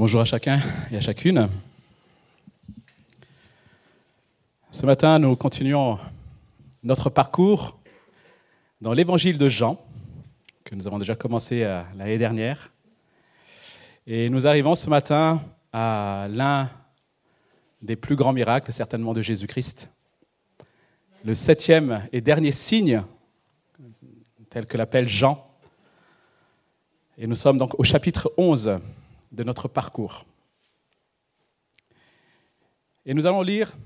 Bonjour à chacun et à chacune. Ce matin, nous continuons notre parcours dans l'évangile de Jean, que nous avons déjà commencé euh, l'année dernière. Et nous arrivons ce matin à l'un des plus grands miracles, certainement de Jésus-Christ. Le septième et dernier signe, tel que l'appelle Jean. Et nous sommes donc au chapitre 11 de notre parcours. Et nous allons lire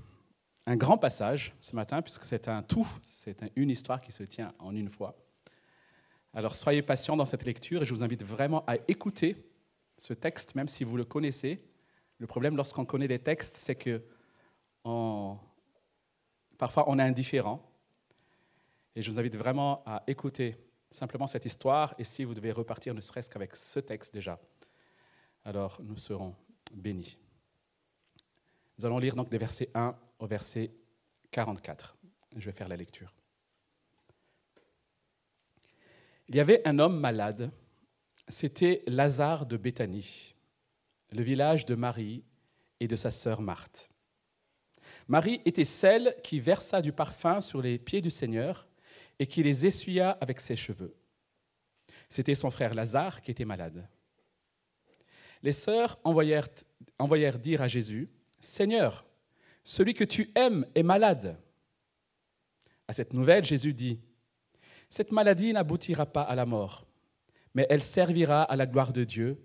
un grand passage ce matin, puisque c'est un tout, c'est une histoire qui se tient en une fois. Alors soyez patients dans cette lecture et je vous invite vraiment à écouter ce texte, même si vous le connaissez. Le problème lorsqu'on connaît les textes, c'est que parfois on est indifférent. Et je vous invite vraiment à écouter simplement cette histoire et si vous devez repartir ne serait-ce qu'avec ce texte déjà, alors nous serons bénis. Nous allons lire donc des versets 1 au verset 44. Je vais faire la lecture. Il y avait un homme malade, c'était Lazare de Béthanie, le village de Marie et de sa sœur Marthe. Marie était celle qui versa du parfum sur les pieds du Seigneur et qui les essuya avec ses cheveux. C'était son frère Lazare qui était malade. Les sœurs envoyèrent, dire à Jésus, Seigneur, celui que tu aimes est malade. À cette nouvelle, Jésus dit, Cette maladie n'aboutira pas à la mort, mais elle servira à la gloire de Dieu,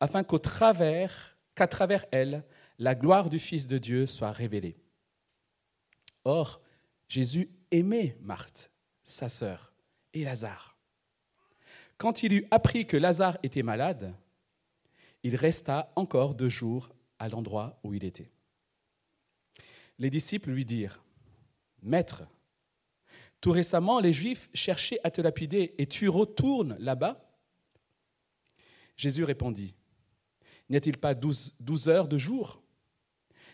afin qu'au qu'à travers elle, la gloire du Fils de Dieu soit révélée. Or, Jésus aimait Marthe, sa sœur, et Lazare. Quand il eut appris que Lazare était malade, il resta encore deux jours à l'endroit où il était. Les disciples lui dirent, Maître, tout récemment les Juifs cherchaient à te lapider et tu retournes là-bas? Jésus répondit, N'y a-t-il pas douze, heures de jour?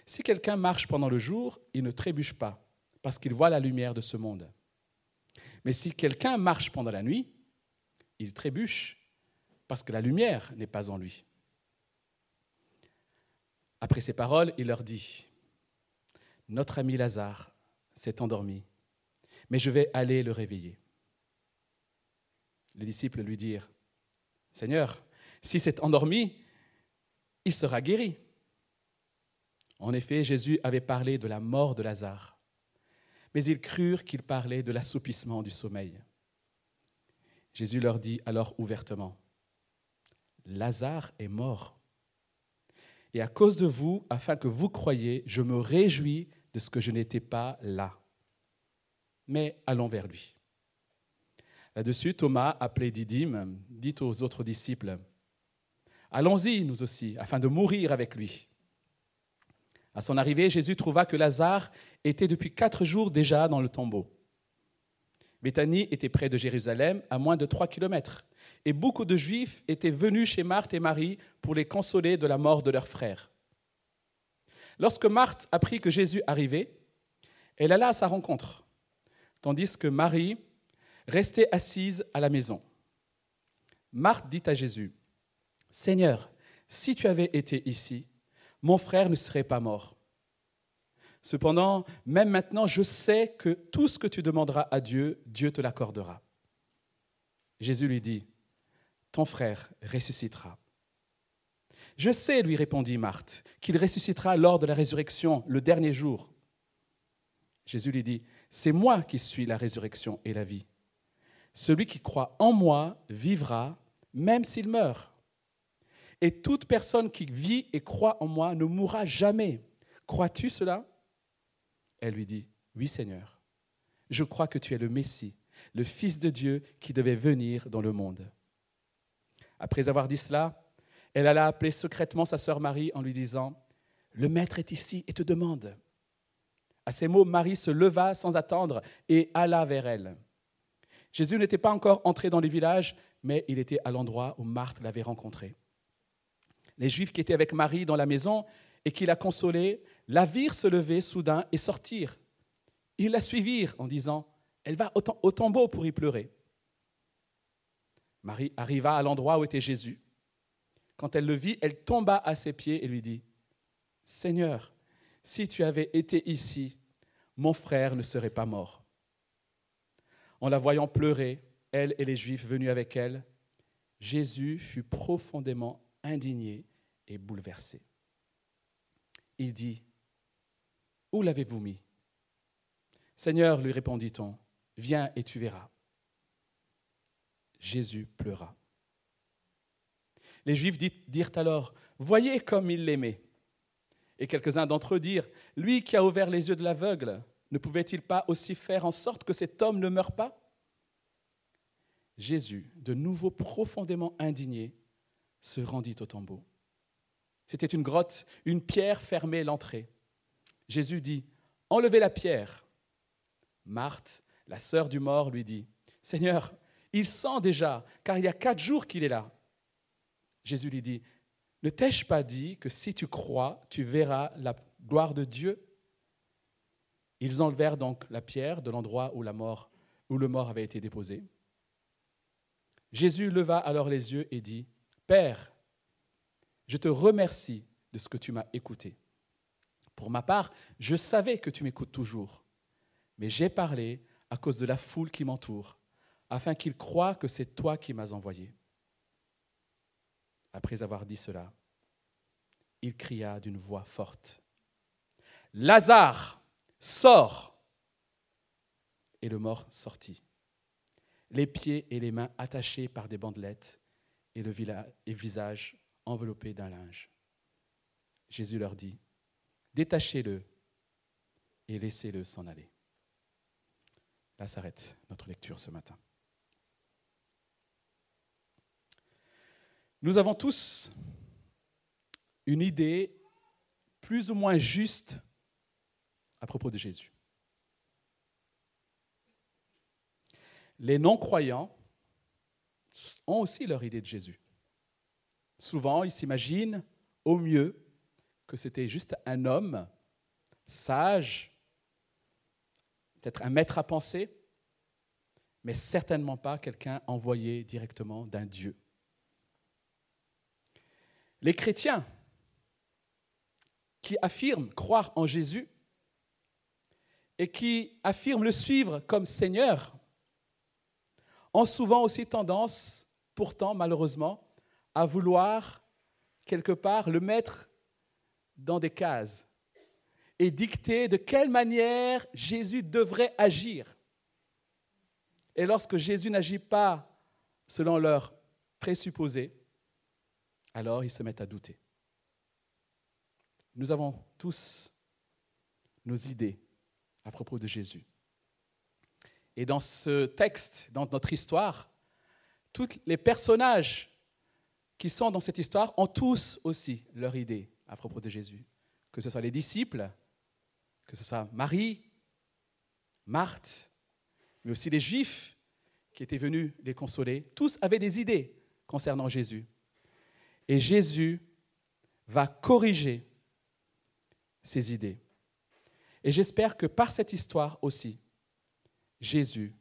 Si quelqu'un marche pendant le jour, il ne trébuche pas, parce qu'il voit la lumière de ce monde. Mais si quelqu'un marche pendant la nuit, il trébuche, parce que la lumière n'est pas en lui. Après ces paroles, il leur dit, Notre ami Lazare s'est endormi, mais je vais aller le réveiller. Les disciples lui dirent, Seigneur, si c'est endormi, il sera guéri. En effet, Jésus avait parlé de la mort de Lazare, mais ils crurent qu'il parlait de l'assoupissement du sommeil. Jésus leur dit alors ouvertement, Lazare est mort et à cause de vous, afin que vous croyiez, je me réjouis de ce que je n'étais pas là. Mais allons vers lui. Là-dessus, Thomas, appelé Didyme, dit aux autres disciples, Allons-y, nous aussi, afin de mourir avec lui. À son arrivée, Jésus trouva que Lazare était depuis quatre jours déjà dans le tombeau. Béthanie était près de Jérusalem, à moins de trois kilomètres et beaucoup de Juifs étaient venus chez Marthe et Marie pour les consoler de la mort de leur frère. Lorsque Marthe apprit que Jésus arrivait, elle alla à sa rencontre, tandis que Marie restait assise à la maison. Marthe dit à Jésus, Seigneur, si tu avais été ici, mon frère ne serait pas mort. Cependant, même maintenant, je sais que tout ce que tu demanderas à Dieu, Dieu te l'accordera. Jésus lui dit, ton frère ressuscitera. Je sais, lui répondit Marthe, qu'il ressuscitera lors de la résurrection, le dernier jour. Jésus lui dit, C'est moi qui suis la résurrection et la vie. Celui qui croit en moi vivra, même s'il meurt. Et toute personne qui vit et croit en moi ne mourra jamais. Crois-tu cela? Elle lui dit, Oui Seigneur, je crois que tu es le Messie, le Fils de Dieu qui devait venir dans le monde. Après avoir dit cela, elle alla appeler secrètement sa sœur Marie en lui disant, Le Maître est ici et te demande. À ces mots, Marie se leva sans attendre et alla vers elle. Jésus n'était pas encore entré dans les villages, mais il était à l'endroit où Marthe l'avait rencontré. Les Juifs qui étaient avec Marie dans la maison et qui la consolaient la virent se lever soudain et sortir. Ils la suivirent en disant, Elle va au tombeau pour y pleurer. Marie arriva à l'endroit où était Jésus. quand elle le vit, elle tomba à ses pieds et lui dit, Seigneur, si tu avais été ici, mon frère ne serait pas mort. En la voyant pleurer, elle et les Juifs venus avec elle, Jésus fut profondément indigné et bouleversé. Il dit, Où l'avez-vous mis? Seigneur, lui répondit-on, viens et tu verras. Jésus pleura. Les Juifs dirent alors, Voyez comme il l'aimait. Et quelques-uns d'entre eux dirent, Lui qui a ouvert les yeux de l'aveugle, ne pouvait-il pas aussi faire en sorte que cet homme ne meure pas? Jésus, de nouveau profondément indigné, se rendit au tombeau. C'était une grotte, une pierre fermait l'entrée. Jésus dit, Enlevez la pierre. Marthe, la sœur du mort, lui dit, Seigneur, il sent déjà, car il y a quatre jours qu'il est là. Jésus lui dit, Ne t'ai-je pas dit que si tu crois, tu verras la gloire de Dieu? Ils enlevèrent donc la pierre de l'endroit où, où le mort avait été déposé. Jésus leva alors les yeux et dit, Père, je te remercie de ce que tu m'as écouté. Pour ma part, je savais que tu m'écoutes toujours, mais j'ai parlé à cause de la foule qui m'entoure, afin qu'ils croient que c'est toi qui m'as envoyé. Après avoir dit cela, il cria d'une voix forte, Lazare, sors Et le mort sortit les pieds et les mains attachés par des bandelettes et le visage enveloppé d'un linge. Jésus leur dit, détachez-le et laissez-le s'en aller. Là s'arrête notre lecture ce matin. Nous avons tous une idée plus ou moins juste à propos de Jésus. Les non-croyants ont aussi leur idée de Jésus. Souvent, ils s'imaginent au mieux que c'était juste un homme sage, peut-être un maître à penser, mais certainement pas quelqu'un envoyé directement d'un Dieu. Les chrétiens qui affirment croire en Jésus et qui affirment le suivre comme Seigneur ont souvent aussi tendance, pourtant malheureusement, à vouloir quelque part le mettre dans des cases et dicter de quelle manière Jésus devrait agir. Et lorsque Jésus n'agit pas selon leurs présupposés, alors ils se mettent à douter. Nous avons tous nos idées à propos de Jésus. Et dans ce texte, dans notre histoire, tous les personnages qui sont dans cette histoire ont tous aussi leur idée à propos de Jésus. Que ce soit les disciples, que ce soit Marie, Marthe, mais aussi les Juifs qui étaient venus les consoler, tous avaient des idées concernant Jésus. Et Jésus va corriger ces idées. Et j'espère que par cette histoire aussi, Jésus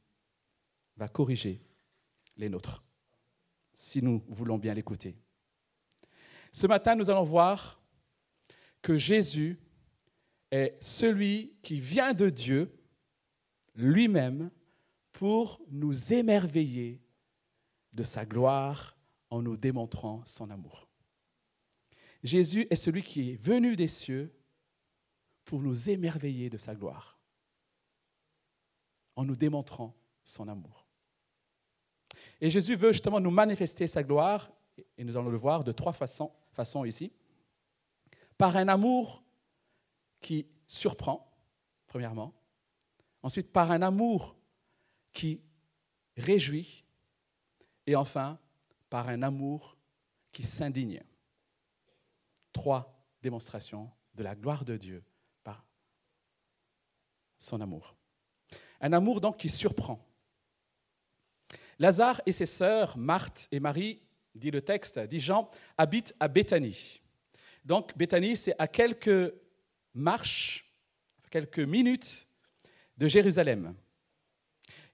va corriger les nôtres, si nous voulons bien l'écouter. Ce matin, nous allons voir que Jésus est celui qui vient de Dieu lui-même pour nous émerveiller de sa gloire en nous démontrant son amour. Jésus est celui qui est venu des cieux pour nous émerveiller de sa gloire en nous démontrant son amour. Et Jésus veut justement nous manifester sa gloire, et nous allons le voir de trois façons, ici. Par un amour qui surprend, premièrement. Ensuite, par un amour qui réjouit. Et enfin, par un amour qui s'indigne. Trois démonstrations de la gloire de Dieu par son amour. Un amour donc qui surprend. Lazare et ses sœurs, Marthe et Marie, dit le texte, dit Jean, habitent à Béthanie. Donc Béthanie, c'est à quelques marches, quelques minutes de Jérusalem.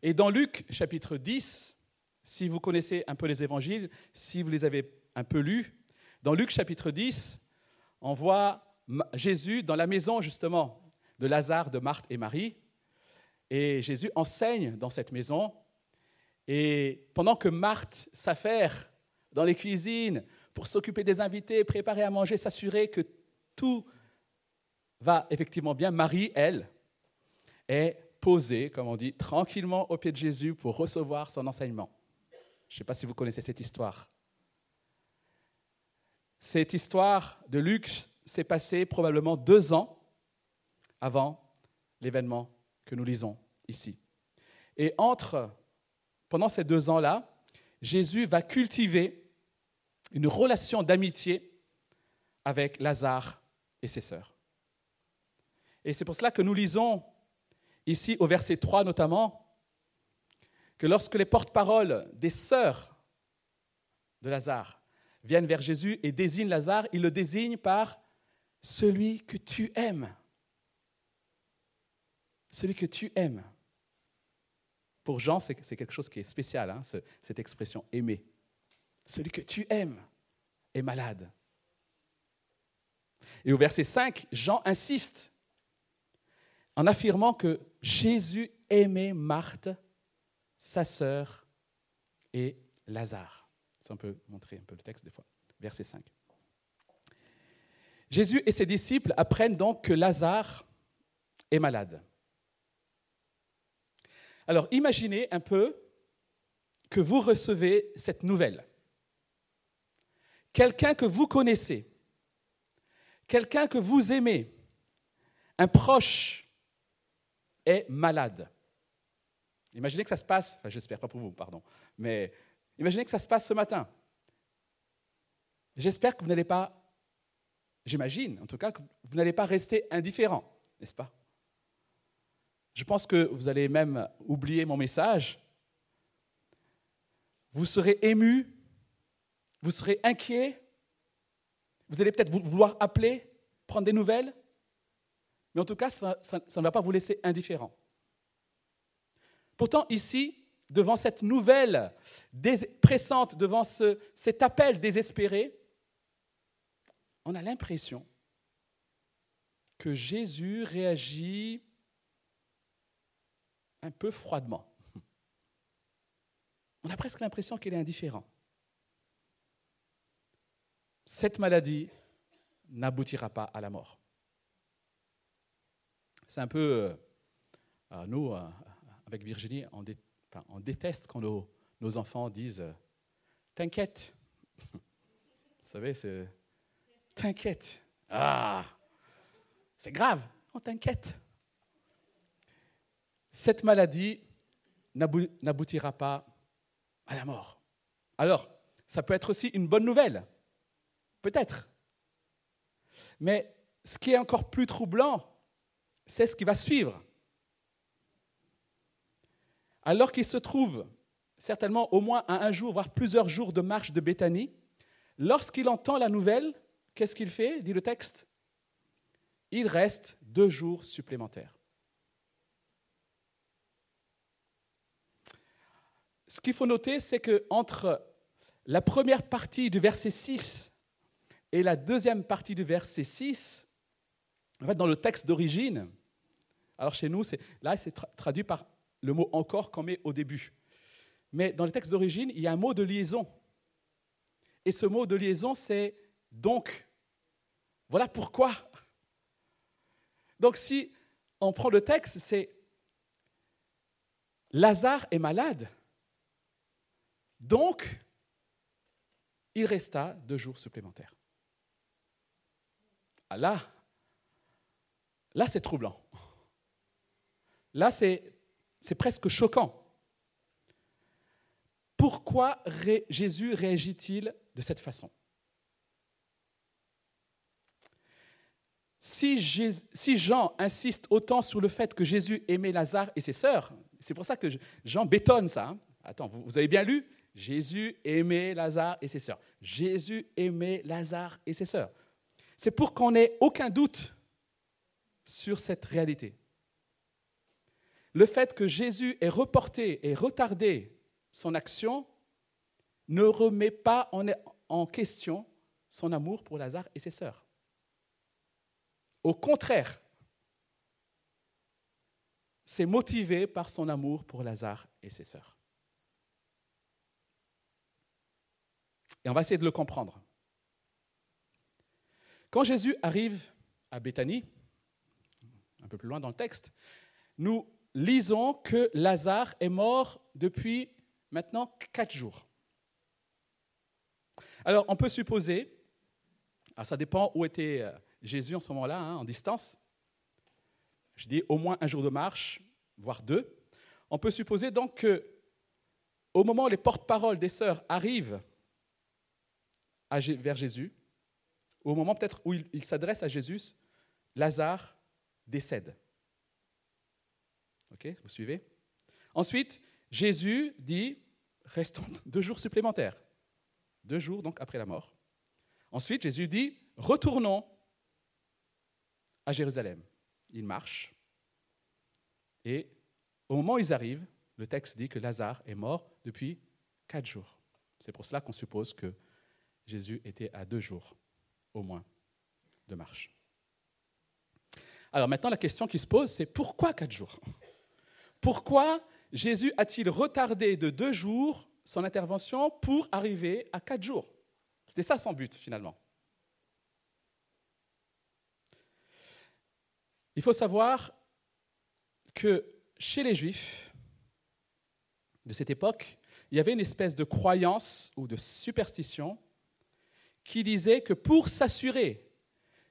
Et dans Luc chapitre 10, si vous connaissez un peu les évangiles, si vous les avez un peu lus, Dans Luc chapitre 10, on voit Jésus dans la maison justement de Lazare, de Marthe et Marie. Et Jésus enseigne dans cette maison. Et pendant que Marthe s'affaire dans les cuisines pour s'occuper des invités, préparer à manger, s'assurer que tout va effectivement bien, Marie, elle, est posée, comme on dit, tranquillement au pied de Jésus pour recevoir son enseignement. Je ne sais pas si vous connaissez cette histoire. Cette histoire de Luc s'est passée probablement deux ans avant l'événement que nous lisons ici. Et entre, pendant ces deux ans-là, Jésus va cultiver une relation d'amitié avec Lazare et ses sœurs. Et c'est pour cela que nous lisons ici au verset 3 notamment, que lorsque les porte-paroles des sœurs de Lazare viennent vers Jésus et désignent Lazare, ils le désignent par celui que tu aimes. Celui que tu aimes. Pour Jean, c'est quelque chose qui est spécial, hein, cette expression aimer. Celui que tu aimes est malade. Et au verset 5, Jean insiste en affirmant que Jésus aimait Marthe, sa sœur et Lazare. Ça, on peut montrer un peu le texte des fois. Verset 5. Jésus et ses disciples apprennent donc que Lazare est malade. Alors imaginez un peu que vous recevez cette nouvelle. Quelqu'un que vous connaissez, quelqu'un que vous aimez, un proche est malade. Imaginez que ça se passe, enfin j'espère pas pour vous, pardon, mais imaginez que ça se passe ce matin. J'espère que vous n'allez pas, j'imagine en tout cas, que vous n'allez pas rester indifférent, n'est-ce pas? Je pense que vous allez même oublier mon message. Vous serez ému, vous serez inquiet, vous allez peut-être vouloir appeler, prendre des nouvelles, mais en tout cas, ça, ne va pas vous laisser indifférent. Pourtant, ici, devant cette nouvelle pressante, devant cet appel désespéré, on a l'impression que Jésus réagit un peu froidement. On a presque l'impression qu'il est indifférent. Cette maladie n'aboutira pas à la mort. C'est un peu, euh, nous, euh, avec Virginie, on, déteste quand nos, enfants disent euh, T'inquiète. Vous savez, c'est T'inquiète. Ah, c'est grave. On t'inquiète. Cette maladie n'aboutira pas à la mort. Alors, ça peut être aussi une bonne nouvelle. Peut-être. Mais ce qui est encore plus troublant, c'est ce qui va suivre alors qu'il se trouve certainement au moins à un jour, voire plusieurs jours de marche de Béthanie, lorsqu'il entend la nouvelle, qu'est-ce qu'il fait dit le texte? Il reste deux jours supplémentaires. Ce qu'il faut noter, c'est que entre la première partie du verset 6 et la deuxième partie du verset 6, en fait, dans le texte d'origine, alors chez nous, là, c'est traduit par le mot encore qu'on met au début. Mais dans le texte d'origine, il y a un mot de liaison. Et ce mot de liaison, c'est donc. Voilà pourquoi. Donc si on prend le texte, c'est Lazare est malade. Donc, il resta deux jours supplémentaires. Ah là, là c'est troublant. Là, c'est presque choquant. Pourquoi Jésus réagit-il de cette façon? Si, Jean insiste autant sur le fait que Jésus aimait Lazare et ses sœurs, c'est pour ça que Jean bétonne ça. Hein. Attends, vous avez bien lu? Jésus aimait Lazare et ses sœurs. Jésus aimait Lazare et ses sœurs. C'est pour qu'on n'ait aucun doute sur cette réalité le fait que Jésus ait reporté et retardé son action ne remet pas en, question son amour pour Lazare et ses sœurs. Au contraire, c'est motivé par son amour pour Lazare et ses sœurs. Et on va essayer de le comprendre. Quand Jésus arrive à Béthanie, un peu plus loin dans le texte, nous lisons que Lazare est mort depuis maintenant quatre jours. Alors, on peut supposer, ça dépend où était euh, Jésus en ce moment-là, hein, en distance. Je dis au moins un jour de marche, voire deux. On peut supposer donc que, au moment où les porte-paroles des sœurs arrivent vers Jésus, au moment peut-être où il, s'adresse à Jésus, Lazare décède. Ok, vous suivez? Ensuite, Jésus dit restons deux jours supplémentaires. Deux jours donc après la mort. Ensuite, Jésus dit retournons à Jérusalem. Ils marchent. Et au moment où ils arrivent, le texte dit que Lazare est mort depuis quatre jours. C'est pour cela qu'on suppose que Jésus était à deux jours au moins de marche. Alors maintenant, la question qui se pose, c'est pourquoi quatre jours? Pourquoi Jésus a-t-il retardé de deux jours son intervention pour arriver à quatre jours? C'était ça son but finalement. Il faut savoir que chez les Juifs de cette époque, il y avait une espèce de croyance ou de superstition qui disait que pour s'assurer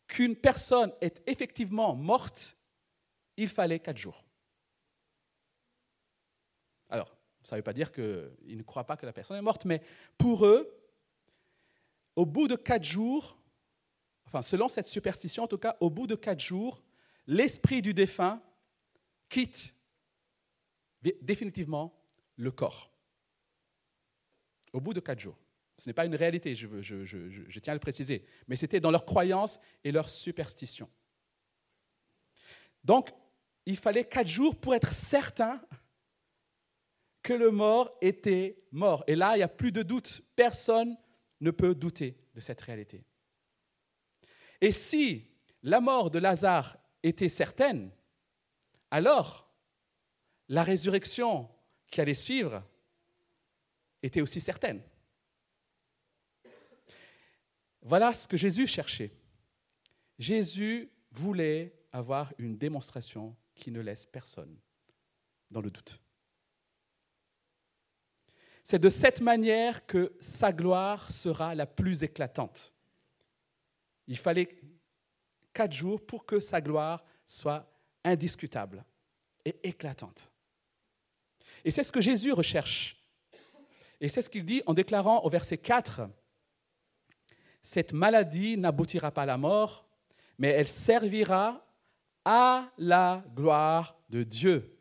qu'une personne est effectivement morte, il fallait quatre jours. Alors, ça ne veut pas dire qu'ils ne croient pas que la personne est morte, mais pour eux, au bout de quatre jours, enfin selon cette superstition en tout cas, au bout de quatre jours, l'esprit du défunt quitte définitivement le corps. Au bout de quatre jours. Ce n'est pas une réalité, je, tiens à le préciser, mais c'était dans leur croyance et leur superstition. Donc, il fallait quatre jours pour être certain que le mort était mort. Et là, il n'y a plus de doute. Personne ne peut douter de cette réalité. Et si la mort de Lazare était certaine, alors la résurrection qui allait suivre était aussi certaine. Voilà ce que Jésus cherchait. Jésus voulait avoir une démonstration qui ne laisse personne dans le doute. C'est de cette manière que sa gloire sera la plus éclatante. Il fallait quatre jours pour que sa gloire soit indiscutable et éclatante. Et c'est ce que Jésus recherche. Et c'est ce qu'il dit en déclarant au verset 4, cette maladie n'aboutira pas à la mort, mais elle servira à la gloire de Dieu,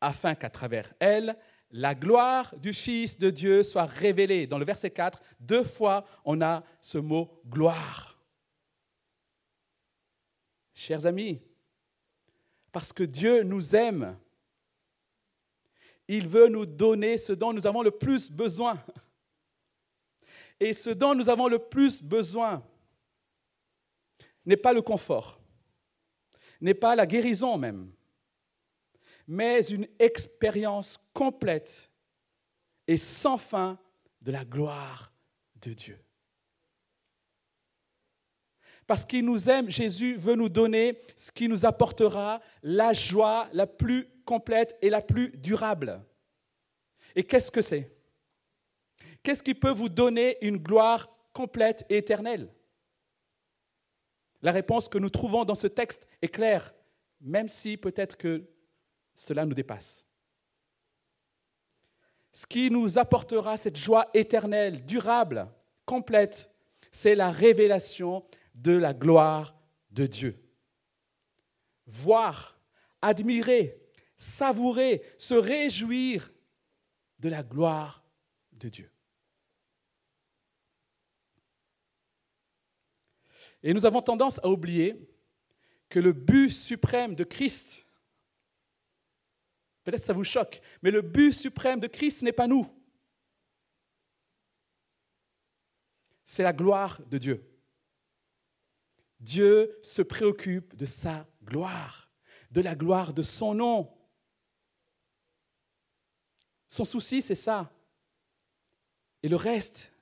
afin qu'à travers elle, la gloire du Fils de Dieu soit révélée. Dans le verset 4, deux fois, on a ce mot gloire. Chers amis, parce que Dieu nous aime, il veut nous donner ce dont nous avons le plus besoin. Et ce dont nous avons le plus besoin n'est pas le confort, n'est pas la guérison même, mais une expérience complète et sans fin de la gloire de Dieu. Parce qu'il nous aime, Jésus veut nous donner ce qui nous apportera la joie la plus complète et la plus durable. Et qu'est-ce que c'est? Qu'est-ce qui peut vous donner une gloire complète et éternelle? La réponse que nous trouvons dans ce texte est claire, même si peut-être que cela nous dépasse. Ce qui nous apportera cette joie éternelle, durable, complète, c'est la révélation de la gloire de Dieu. Voir, admirer, savourer, se réjouir de la gloire de Dieu. Et nous avons tendance à oublier que le but suprême de Christ, peut-être ça vous choque, mais le but suprême de Christ n'est pas nous. c'est la gloire de Dieu. Dieu se préoccupe de sa gloire, de la gloire de son nom. Son souci, c'est ça. Et le reste,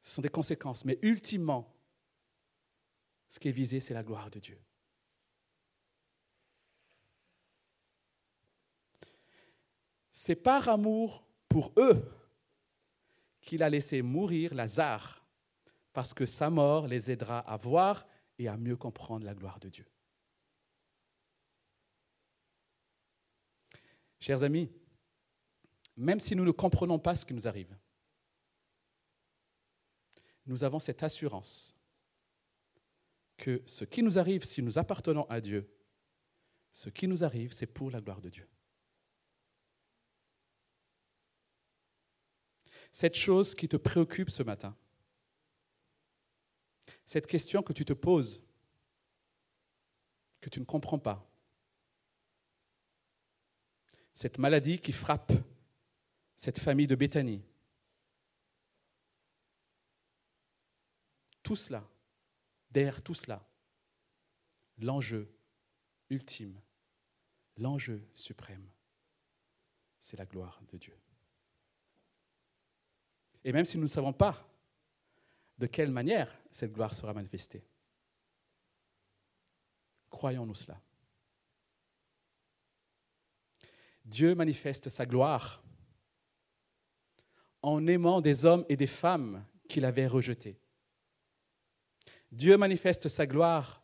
ce sont des conséquences. Mais ultimement, ce qui est visé, c'est la gloire de Dieu. C'est par amour pour eux qu'il a laissé mourir Lazare, parce que sa mort les aidera à voir et à mieux comprendre la gloire de Dieu. Chers amis, même si nous ne comprenons pas ce qui nous arrive, nous avons cette assurance que ce qui nous arrive si nous appartenons à Dieu, ce qui nous arrive, c'est pour la gloire de Dieu. Cette chose qui te préoccupe ce matin, cette question que tu te poses, que tu ne comprends pas, cette maladie qui frappe cette famille de Béthanie, tout cela, derrière tout cela, l'enjeu ultime, l'enjeu suprême, c'est la gloire de Dieu. Et même si nous ne savons pas de quelle manière cette gloire sera manifestée, croyons-nous cela. Dieu manifeste sa gloire en aimant des hommes et des femmes qu'il avait rejetés. Dieu manifeste sa gloire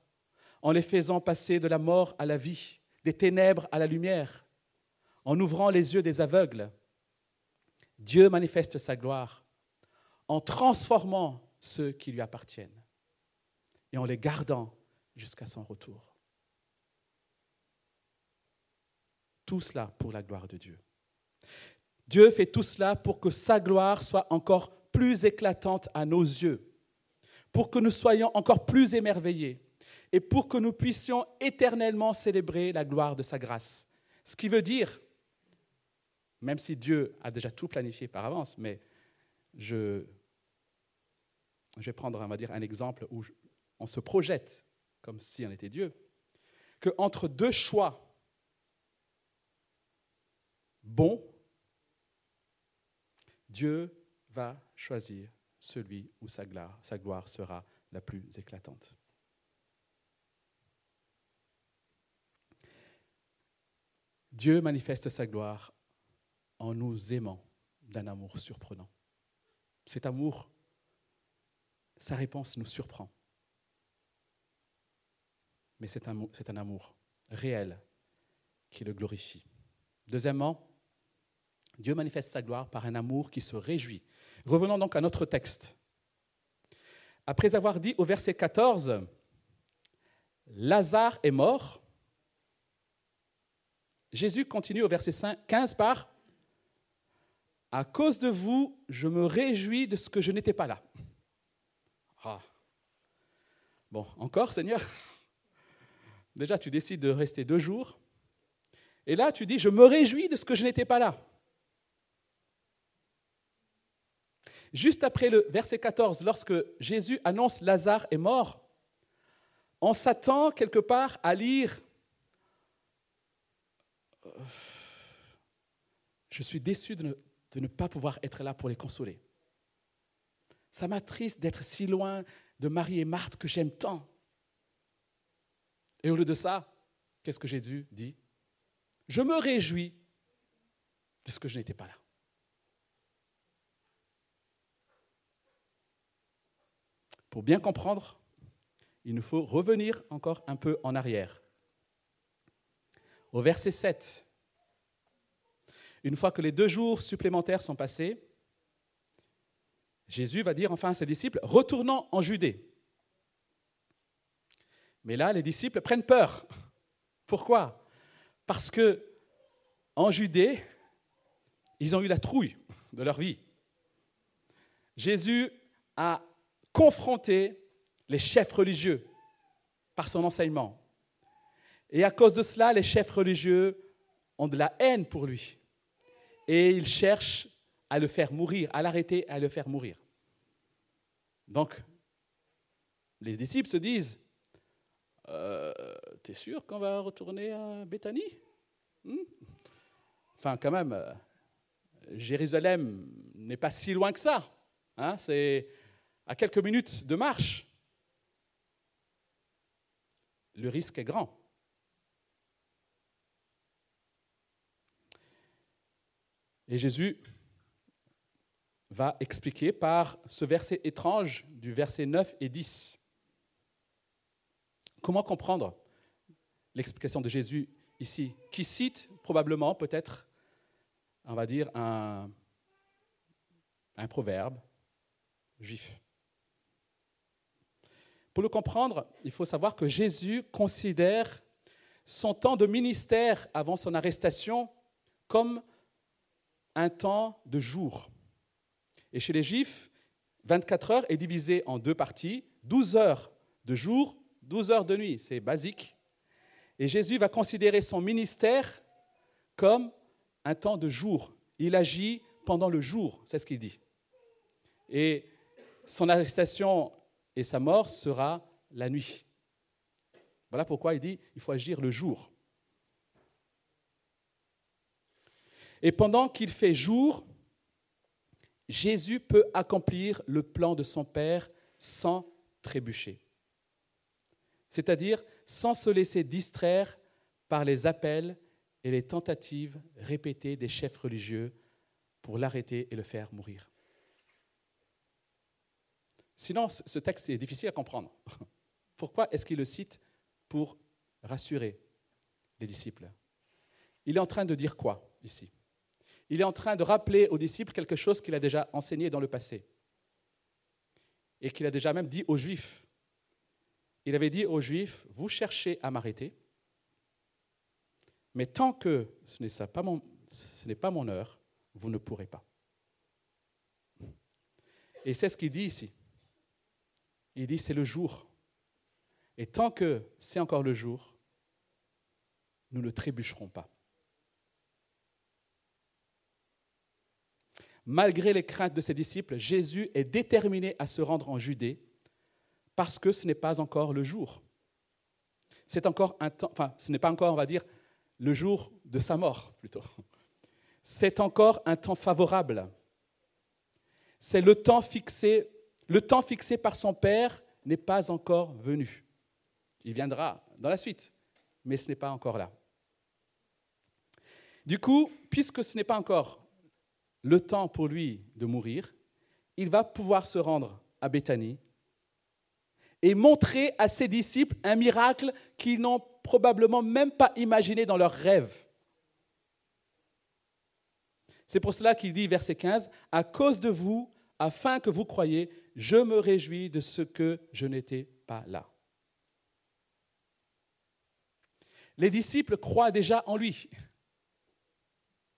en les faisant passer de la mort à la vie, des ténèbres à la lumière, en ouvrant les yeux des aveugles. Dieu manifeste sa gloire en transformant ceux qui lui appartiennent et en les gardant jusqu'à son retour. Tout cela pour la gloire de Dieu. Dieu fait tout cela pour que sa gloire soit encore plus éclatante à nos yeux pour que nous soyons encore plus émerveillés et pour que nous puissions éternellement célébrer la gloire de sa grâce. Ce qui veut dire, même si Dieu a déjà tout planifié par avance, mais je, vais prendre dire, un exemple où on se projette comme si on était Dieu, que entre deux choix bons, Dieu va choisir celui où sa gloire, sera la plus éclatante. Dieu manifeste sa gloire en nous aimant d'un amour surprenant. Cet amour, sa réponse nous surprend. Mais c'est un, amour réel qui le glorifie. Deuxièmement, Dieu manifeste sa gloire par un amour qui se réjouit Revenons donc à notre texte. Après avoir dit au verset 14, Lazare est mort, Jésus continue au verset 15 par À cause de vous, je me réjouis de ce que je n'étais pas là. Ah. Bon, encore, Seigneur? Déjà, tu décides de rester deux jours. Et là, tu dis, je me réjouis de ce que je n'étais pas là. Juste après le verset 14, lorsque Jésus annonce Lazare est mort, on s'attend quelque part à lire euh, Je suis déçu de ne, pas pouvoir être là pour les consoler. Ça m'attriste d'être si loin de Marie et Marthe que j'aime tant. Et au lieu de ça, qu'est-ce que Jésus dit? Je me réjouis de ce que je n'étais pas là. Pour bien comprendre, il nous faut revenir encore un peu en arrière. Au verset 7, une fois que les deux jours supplémentaires sont passés, Jésus va dire enfin à ses disciples, retournons en Judée. Mais là, les disciples prennent peur. Pourquoi? Parce que en Judée, ils ont eu la trouille de leur vie. Jésus a confronter les chefs religieux par son enseignement. Et à cause de cela, les chefs religieux ont de la haine pour lui. Et ils cherchent à le faire mourir, à l'arrêter, à le faire mourir. Donc, les disciples se disent euh, T'es sûr qu'on va retourner à Béthanie? Hmm? Enfin, quand même, euh, Jérusalem n'est pas si loin que ça. Hein, C'est à quelques minutes de marche. Le risque est grand. Et Jésus va expliquer par ce verset étrange du verset 9 et 10. Comment comprendre l'explication de Jésus ici, qui cite probablement peut-être, on va dire, un, un proverbe juif? Pour le comprendre, il faut savoir que Jésus considère son temps de ministère avant son arrestation comme un temps de jour. Et chez les Juifs, 24 heures est divisé en deux parties, 12 heures de jour, 12 heures de nuit, c'est basique. Et Jésus va considérer son ministère comme un temps de jour. Il agit pendant le jour, c'est ce qu'il dit. Et son arrestation et sa mort sera la nuit. Voilà pourquoi il dit il faut agir le jour. Et pendant qu'il fait jour, Jésus peut accomplir le plan de son Père sans trébucher. C'est-à-dire sans se laisser distraire par les appels et les tentatives répétées des chefs religieux pour l'arrêter et le faire mourir. Sinon, ce texte est difficile à comprendre. Pourquoi est-ce qu'il le cite Pour rassurer les disciples? Il est en train de dire quoi ici? Il est en train de rappeler aux disciples quelque chose qu'il a déjà enseigné dans le passé et qu'il a déjà même dit aux Juifs. Il avait dit aux Juifs, vous cherchez à m'arrêter, mais tant que ce n'est pas, mon, heure, vous ne pourrez pas. Et c'est ce qu'il dit ici. Il dit, c'est le jour. Et tant que c'est encore le jour, nous ne trébucherons pas. Malgré les craintes de ses disciples, Jésus est déterminé à se rendre en Judée parce que ce n'est pas encore le jour. C'est encore un temps, enfin, ce n'est pas encore, on va dire, le jour de sa mort, plutôt. C'est encore un temps favorable. C'est le temps fixé, le temps fixé par son Père n'est pas encore venu. Il viendra dans la suite, mais ce n'est pas encore là. Du coup, puisque ce n'est pas encore le temps pour lui de mourir, il va pouvoir se rendre à Béthanie et montrer à ses disciples un miracle qu'ils n'ont probablement même pas imaginé dans leurs rêves. C'est pour cela qu'il dit, verset 15, À cause de vous, afin que vous croyiez, je me réjouis de ce que je n'étais pas là. Les disciples croient déjà en lui,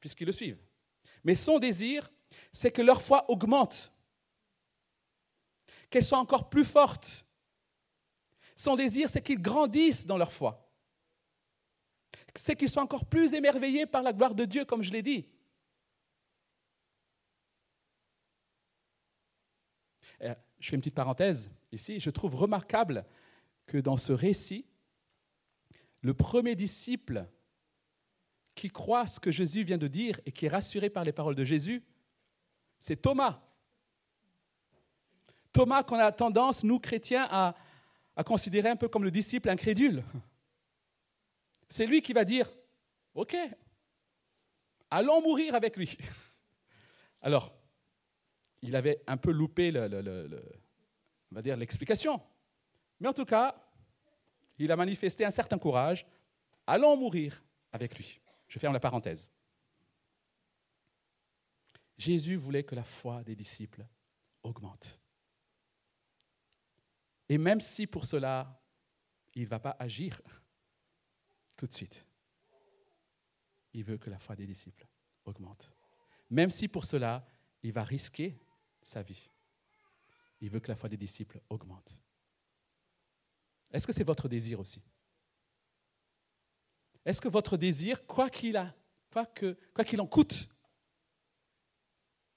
puisqu'ils le suivent. Mais son désir, c'est que leur foi augmente, qu'elle soit encore plus forte. Son désir, c'est qu'ils grandissent dans leur foi. C'est qu'ils soient encore plus émerveillés par la gloire de Dieu, comme je l'ai dit. Je fais une petite parenthèse ici. Je trouve remarquable que dans ce récit, le premier disciple qui croit ce que Jésus vient de dire et qui est rassuré par les paroles de Jésus, c'est Thomas. Thomas qu'on a tendance, nous chrétiens, à, considérer un peu comme le disciple incrédule. C'est lui qui va dire, OK, allons mourir avec lui. Alors, il avait un peu loupé l'explication. Mais en tout cas, il a manifesté un certain courage. Allons mourir avec lui. Je ferme la parenthèse. Jésus voulait que la foi des disciples augmente. Et même si pour cela, il ne va pas agir tout de suite, il veut que la foi des disciples augmente. Même si pour cela, il va risquer sa vie, il veut que la foi des disciples augmente. Est-ce que c'est votre désir aussi? Est-ce que votre désir, quoi qu'il a, quoi qu'il en coûte,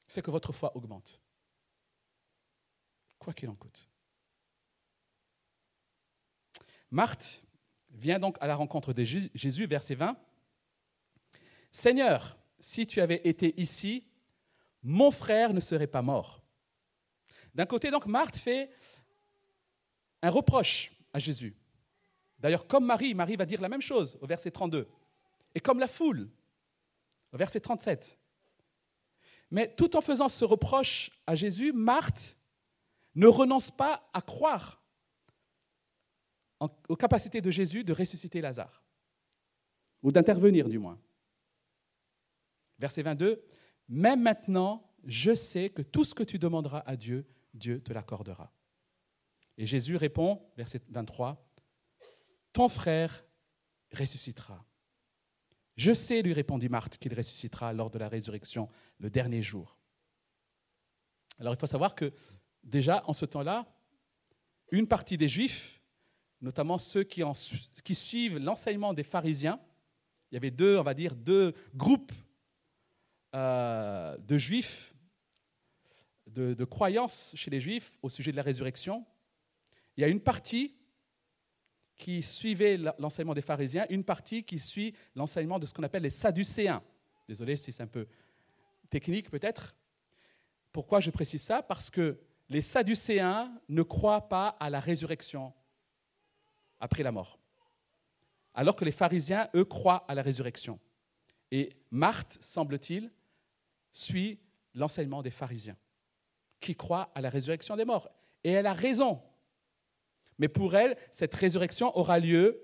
c'est que votre foi augmente? Quoi qu'il en coûte. Marthe vient donc à la rencontre de Jésus, verset 20. Seigneur, si tu avais été ici, mon frère ne serait pas mort. D'un côté, donc, Marthe fait un reproche à Jésus. D'ailleurs, comme Marie, Marie va dire la même chose au verset 32. Et comme la foule, au verset 37. Mais tout en faisant ce reproche à Jésus, Marthe ne renonce pas à croire aux capacités de Jésus de ressusciter Lazare, ou d'intervenir du moins. Verset 22, Même maintenant, je sais que tout ce que tu demanderas à Dieu, Dieu te l'accordera. Et Jésus répond, verset 23, Ton frère ressuscitera. Je sais, lui répondit Marthe, qu'il ressuscitera lors de la résurrection le dernier jour. Alors il faut savoir que déjà en ce temps-là, une partie des Juifs, notamment ceux qui, suivent l'enseignement des pharisiens, il y avait deux, on va dire, deux groupes euh, de Juifs, de, de croyances chez les Juifs au sujet de la résurrection. Il y a une partie qui suivait l'enseignement des pharisiens, une partie qui suit l'enseignement de ce qu'on appelle les sadducéens. Désolé si c'est un peu technique peut-être. Pourquoi je précise ça? Parce que les sadducéens ne croient pas à la résurrection après la mort, alors que les pharisiens, eux, croient à la résurrection. Et Marthe, semble-t-il, suit l'enseignement des pharisiens, qui croient à la résurrection des morts. Et elle a raison. Mais pour elle, cette résurrection aura lieu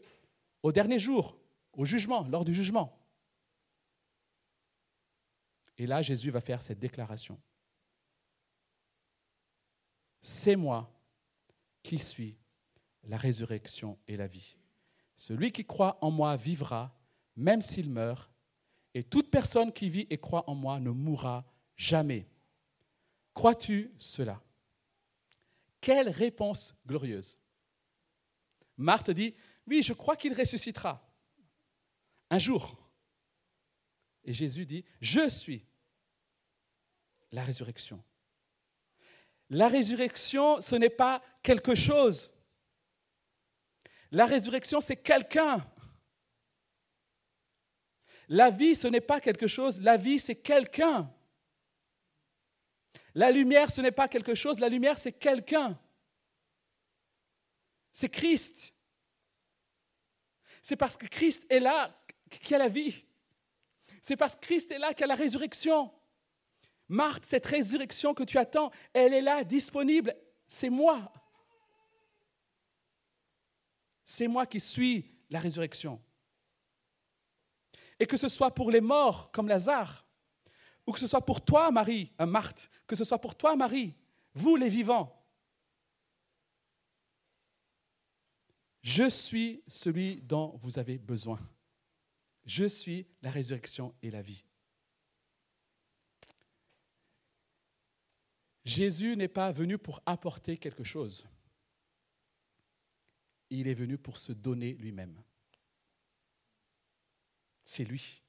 au dernier jour, au jugement, lors du jugement. Et là, Jésus va faire cette déclaration. C'est moi qui suis la résurrection et la vie. Celui qui croit en moi vivra, même s'il meurt, et toute personne qui vit et croit en moi ne mourra jamais. Crois-tu cela? Quelle réponse glorieuse Marthe dit, oui, je crois qu'il ressuscitera un jour. Et Jésus dit, je suis la résurrection. La résurrection, ce n'est pas quelque chose. La résurrection, c'est quelqu'un. La vie, ce n'est pas quelque chose. La vie, c'est quelqu'un. La lumière, ce n'est pas quelque chose. La lumière, c'est quelqu'un. C'est Christ. C'est parce que Christ est là qu'il y a la vie. C'est parce que Christ est là qu'il y a la résurrection. Marthe, cette résurrection que tu attends, elle est là, disponible. C'est moi. C'est moi qui suis la résurrection. Et que ce soit pour les morts comme Lazare, ou que ce soit pour toi, Marie, un euh, Marthe, que ce soit pour toi, Marie, vous les vivants. Je suis celui dont vous avez besoin. Je suis la résurrection et la vie. Jésus n'est pas venu pour apporter quelque chose. Il est venu pour se donner lui-même. C'est lui.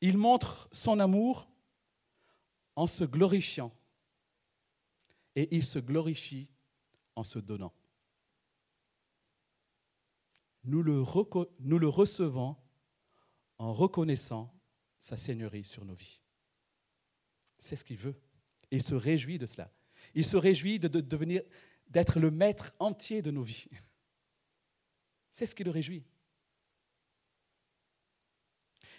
Il montre son amour en se glorifiant. Et il se glorifie en se donnant. Nous le, recevons en reconnaissant sa seigneurie sur nos vies. C'est ce qu'il veut. Il se réjouit de cela. Il se réjouit d'être le maître entier de nos vies. C'est ce qui le réjouit.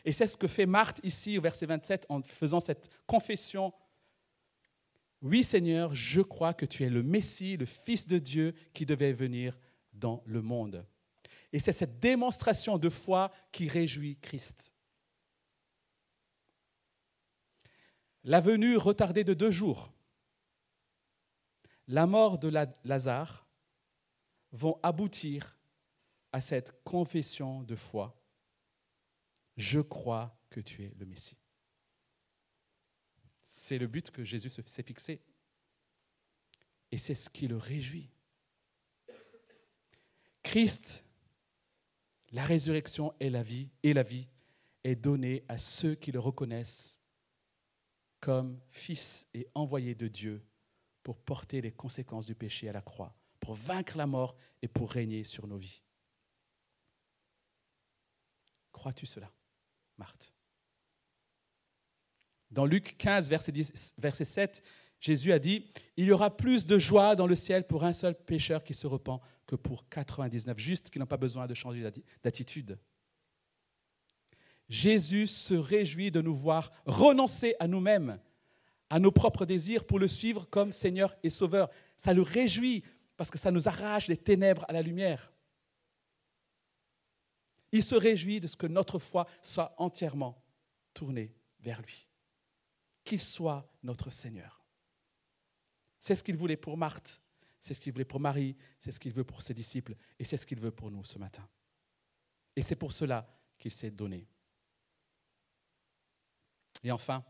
Et c'est ce que fait Marthe ici au verset 27 en faisant cette confession. Oui Seigneur, je crois que tu es le Messie, le Fils de Dieu qui devait venir dans le monde. Et c'est cette démonstration de foi qui réjouit Christ. la venue retardée de deux jours, la mort de Lazare vont aboutir à cette confession de foi. Je crois que tu es le Messie. C'est le but que Jésus s'est fixé. Et c'est ce qui le réjouit. Christ, la résurrection et la vie, et la vie est donnée à ceux qui le reconnaissent comme fils et envoyé de Dieu pour porter les conséquences du péché à la croix, pour vaincre la mort et pour régner sur nos vies. Crois-tu cela, Marthe Dans Luc 15, verset, 10, verset 7, Jésus a dit, Il y aura plus de joie dans le ciel pour un seul pécheur qui se repent que pour 99 justes qui n'ont pas besoin de changer d'attitude. Jésus se réjouit de nous voir renoncer à nous-mêmes, à nos propres désirs pour le suivre comme Seigneur et Sauveur. Ça le réjouit parce que ça nous arrache des ténèbres à la lumière. Il se réjouit de ce que notre foi soit entièrement tournée vers lui, qu'il soit notre Seigneur. C'est ce qu'il voulait pour Marthe, c'est ce qu'il voulait pour Marie, c'est ce qu'il veut pour ses disciples et c'est ce qu'il veut pour nous ce matin. Et c'est pour cela qu'il s'est donné. Et enfin,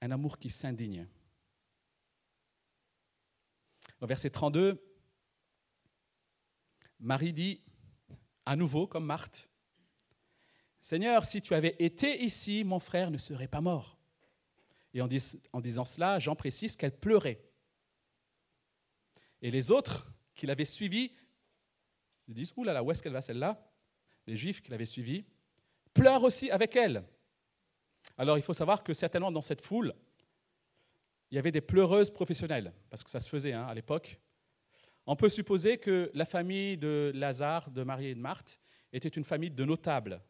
un amour qui s'indigne. Au verset 32, Marie dit, à nouveau comme Marthe, Seigneur, si tu avais été ici, mon frère ne serait pas mort. Et en, disant cela, Jean précise qu'elle pleurait. Et les autres qui l'avaient suivie disent, Ouh là là, où est-ce qu'elle va celle-là? Les Juifs qui l'avaient suivie pleurent aussi avec elle. Alors il faut savoir que certainement dans cette foule, il y avait des pleureuses professionnelles, parce que ça se faisait hein, à l'époque. On peut supposer que la famille de Lazare, de Marie et de Marthe était une famille de notables.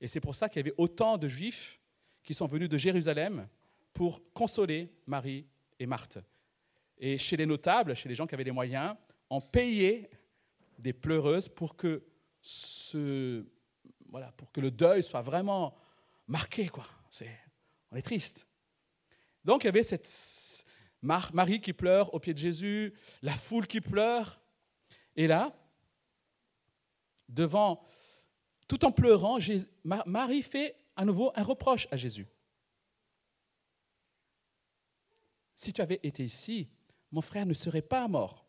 Et c'est pour ça qu'il y avait autant de juifs qui sont venus de Jérusalem pour consoler Marie et Marthe. Et chez les notables, chez les gens qui avaient des moyens, on payait des pleureuses pour que, ce, voilà, pour que le deuil soit vraiment marqué. Quoi on est triste. Donc il y avait cette Marie qui pleure au pied de Jésus, la foule qui pleure. Et là, devant, tout en pleurant, Marie fait à nouveau un reproche à Jésus. Si tu avais été ici, mon frère ne serait pas mort.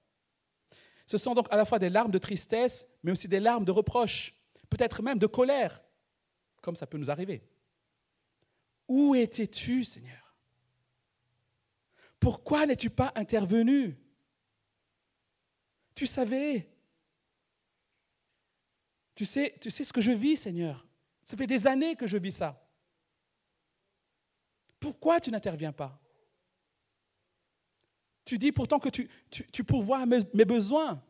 Ce sont donc à la fois des larmes de tristesse, mais aussi des larmes de reproche, peut-être même de colère, comme ça peut nous arriver. Où étais-tu, Seigneur? Pourquoi n'es-tu pas intervenu? Tu savais. Tu sais, ce que je vis, Seigneur. Ça fait des années que je vis ça. Pourquoi tu n'interviens pas? Tu dis pourtant que tu, tu, pourvois mes besoins.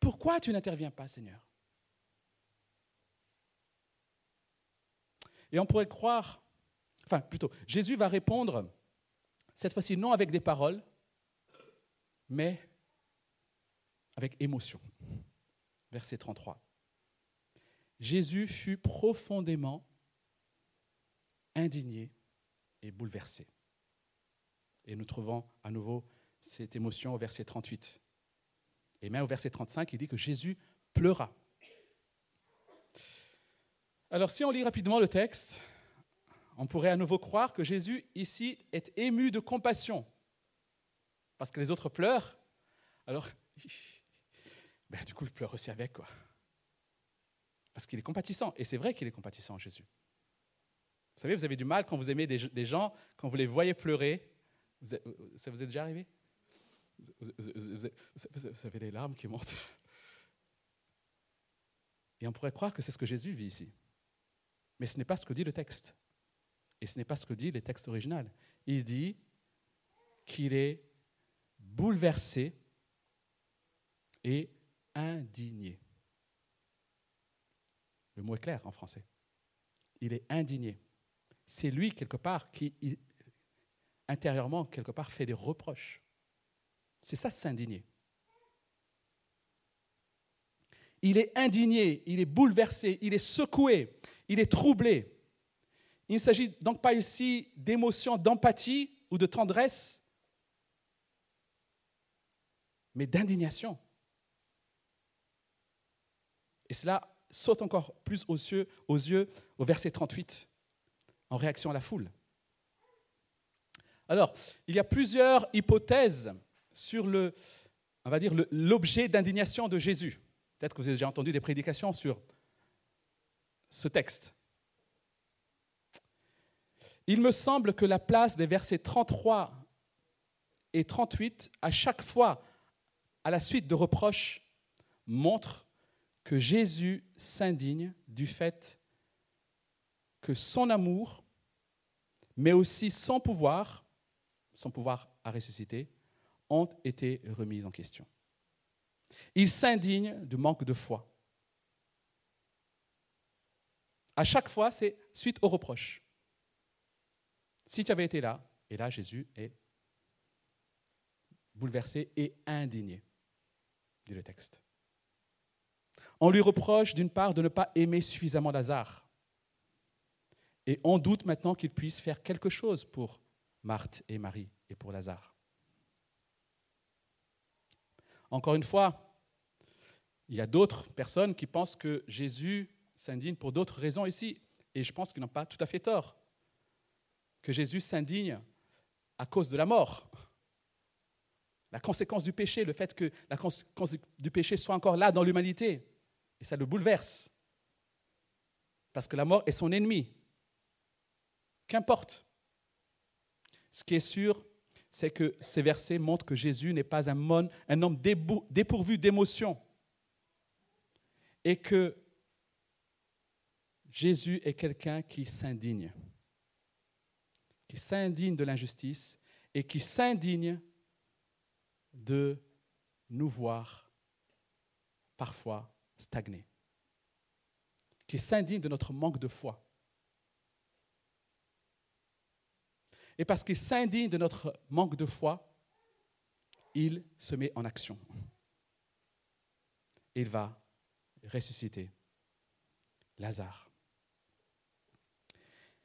Pourquoi tu n'interviens pas, Seigneur? Et on pourrait croire, enfin plutôt, Jésus va répondre, cette fois-ci non avec des paroles, mais avec émotion. Verset 33. Jésus fut profondément indigné et bouleversé. Et nous trouvons à nouveau cette émotion au verset 38. Et même au verset 35, il dit que Jésus pleura. Alors si on lit rapidement le texte, on pourrait à nouveau croire que Jésus ici est ému de compassion, parce que les autres pleurent, alors ben, du coup il pleure aussi avec, quoi. Parce qu'il est compatissant, et c'est vrai qu'il est compatissant, Jésus. Vous savez, vous avez du mal quand vous aimez des, gens, quand vous les voyez pleurer, ça vous est déjà arrivé? Vous avez les larmes qui montent. Et on pourrait croire que c'est ce que Jésus vit ici. Mais ce n'est pas ce que dit le texte. Et ce n'est pas ce que dit le texte original. Il dit qu'il est bouleversé et indigné. Le mot est clair en français. Il est indigné. C'est lui, quelque part, qui, intérieurement, quelque part, fait des reproches. C'est ça, s'indigner. Il est indigné, il est bouleversé, il est secoué, il est troublé. Il ne s'agit donc pas ici d'émotion, d'empathie ou de tendresse, mais d'indignation. Et cela saute encore plus aux yeux, aux yeux au verset 38, en réaction à la foule. Alors, il y a plusieurs hypothèses sur le, on va dire, l'objet d'indignation de Jésus. Peut-être que vous avez déjà entendu des prédications sur ce texte. Il me semble que la place des versets 33 et 38, à chaque fois, à la suite de reproches, montre que Jésus s'indigne du fait que son amour, mais aussi son pouvoir, son pouvoir à ressusciter, ont été remis en question. Il s'indigne du manque de foi. À chaque fois, c'est suite aux reproches. Si tu avais été là, et là Jésus est bouleversé et indigné, dit le texte. On lui reproche d'une part de ne pas aimer suffisamment Lazare. Et on doute maintenant qu'il puisse faire quelque chose pour Marthe et Marie et pour Lazare. Encore une fois, il y a d'autres personnes qui pensent que Jésus s'indigne pour d'autres raisons ici. Et je pense qu'ils n'ont pas tout à fait tort. Que Jésus s'indigne à cause de la mort. La conséquence du péché, le fait que la conséquence du péché soit encore là dans l'humanité. Et ça le bouleverse. Parce que la mort est son ennemi. Qu'importe. Ce qui est sûr, c'est que ces versets montrent que Jésus n'est pas un, homme dépourvu d'émotions. Et que Jésus est quelqu'un qui s'indigne, qui s'indigne de l'injustice et qui s'indigne de nous voir parfois stagner, qui s'indigne de notre manque de foi. Et parce qu'il s'indigne de notre manque de foi, il se met en action. Il va ressusciter Lazare.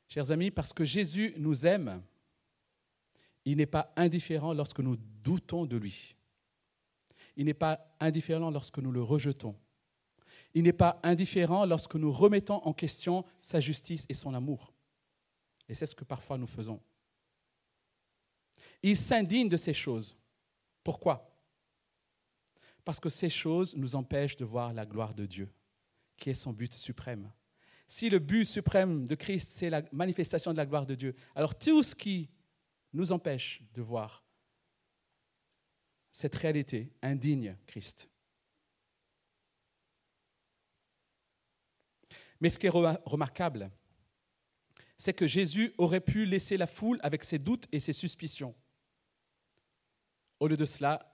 Chers amis, parce que Jésus nous aime, il n'est pas indifférent lorsque nous doutons de lui. Il n'est pas indifférent lorsque nous le rejetons. Il n'est pas indifférent lorsque nous remettons en question sa justice et son amour. Et c'est ce que parfois nous faisons. Il s'indigne de ces choses. Pourquoi? Parce que ces choses nous empêchent de voir la gloire de Dieu, qui est son but suprême si le but suprême de Christ, c'est la manifestation de la gloire de Dieu, alors tout ce qui nous empêche de voir cette réalité indigne Christ. Mais ce qui est remarquable, c'est que Jésus aurait pu laisser la foule avec ses doutes et ses suspicions. Au lieu de cela,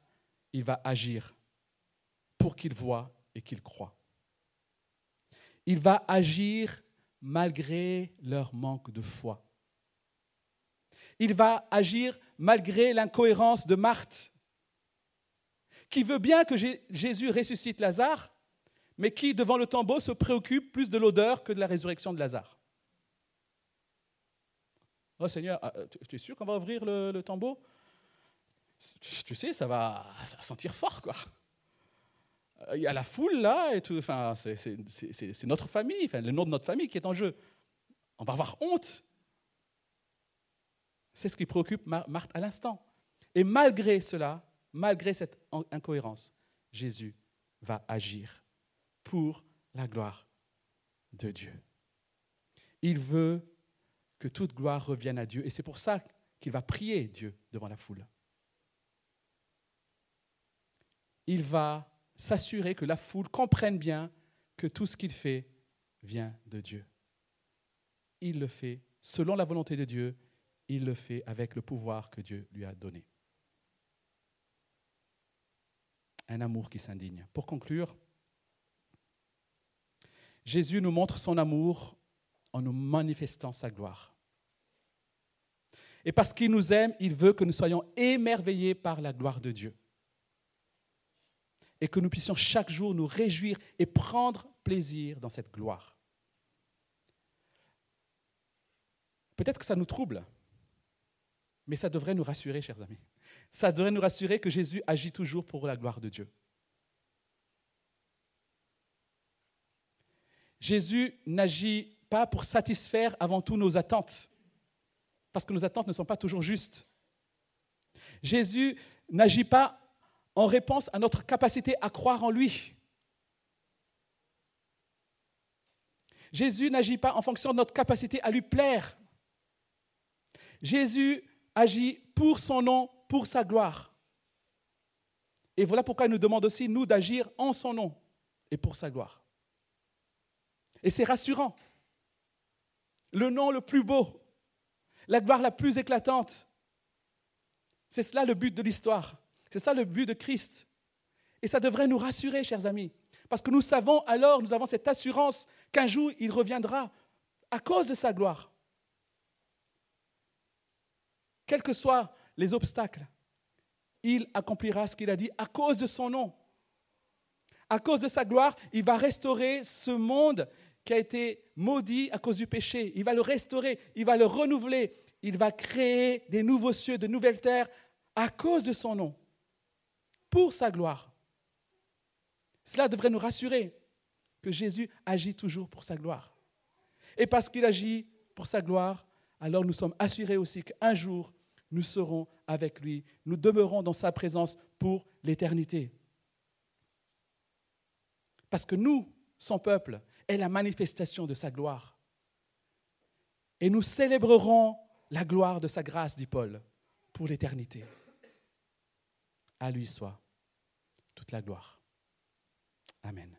il va agir pour qu'il voie et qu'il croit il va agir malgré leur manque de foi. Il va agir malgré l'incohérence de Marthe, qui veut bien que Jésus ressuscite Lazare, mais qui, devant le tombeau, se préoccupe plus de l'odeur que de la résurrection de Lazare. Oh Seigneur, ah, tu es sûr qu'on va ouvrir le, tombeau? Tu sais, ça va, ça va sentir fort, quoi. Euh, il y a la foule là, et tout, enfin, c'est notre famille, le nom de notre famille qui est en jeu. On va avoir honte. C'est ce qui préoccupe Marthe à l'instant. Et malgré cela, malgré cette incohérence, Jésus va agir pour la gloire de Dieu. Il veut que toute gloire revienne à Dieu, et c'est pour ça qu'il va prier Dieu devant la foule. Il va s'assurer que la foule comprenne bien que tout ce qu'il fait vient de Dieu. Il le fait selon la volonté de Dieu, il le fait avec le pouvoir que Dieu lui a donné. Un amour qui s'indigne. Pour conclure, Jésus nous montre son amour en nous manifestant sa gloire. Et parce qu'il nous aime, il veut que nous soyons émerveillés par la gloire de Dieu et que nous puissions chaque jour nous réjouir et prendre plaisir dans cette gloire. Peut-être que ça nous trouble, mais ça devrait nous rassurer, chers amis. Ça devrait nous rassurer que Jésus agit toujours pour la gloire de Dieu. Jésus n'agit pas pour satisfaire avant tout nos attentes, parce que nos attentes ne sont pas toujours justes. Jésus n'agit pas en réponse à notre capacité à croire en lui. Jésus n'agit pas en fonction de notre capacité à lui plaire. Jésus agit pour son nom, pour sa gloire. Et voilà pourquoi il nous demande aussi, nous, d'agir en son nom et pour sa gloire. Et c'est rassurant. Le nom le plus beau, la gloire la plus éclatante. C'est cela le but de l'histoire. C'est ça le but de Christ. Et ça devrait nous rassurer, chers amis. Parce que nous savons alors, nous avons cette assurance qu'un jour, il reviendra à cause de sa gloire. Quels que soient les obstacles, il accomplira ce qu'il a dit à cause de son nom. À cause de sa gloire, il va restaurer ce monde qui a été maudit à cause du péché. Il va le restaurer, il va le renouveler, il va créer des nouveaux cieux, de nouvelles terres à cause de son nom, pour sa gloire. Cela devrait nous rassurer que Jésus agit toujours pour sa gloire. Et parce qu'il agit pour sa gloire, alors nous sommes assurés aussi qu'un jour, nous serons avec lui, nous demeurons dans sa présence pour l'éternité. Parce que nous, son peuple, est la manifestation de sa gloire. Et nous célébrerons la gloire de sa grâce, dit Paul, pour l'éternité. À lui soit toute la gloire. Amen.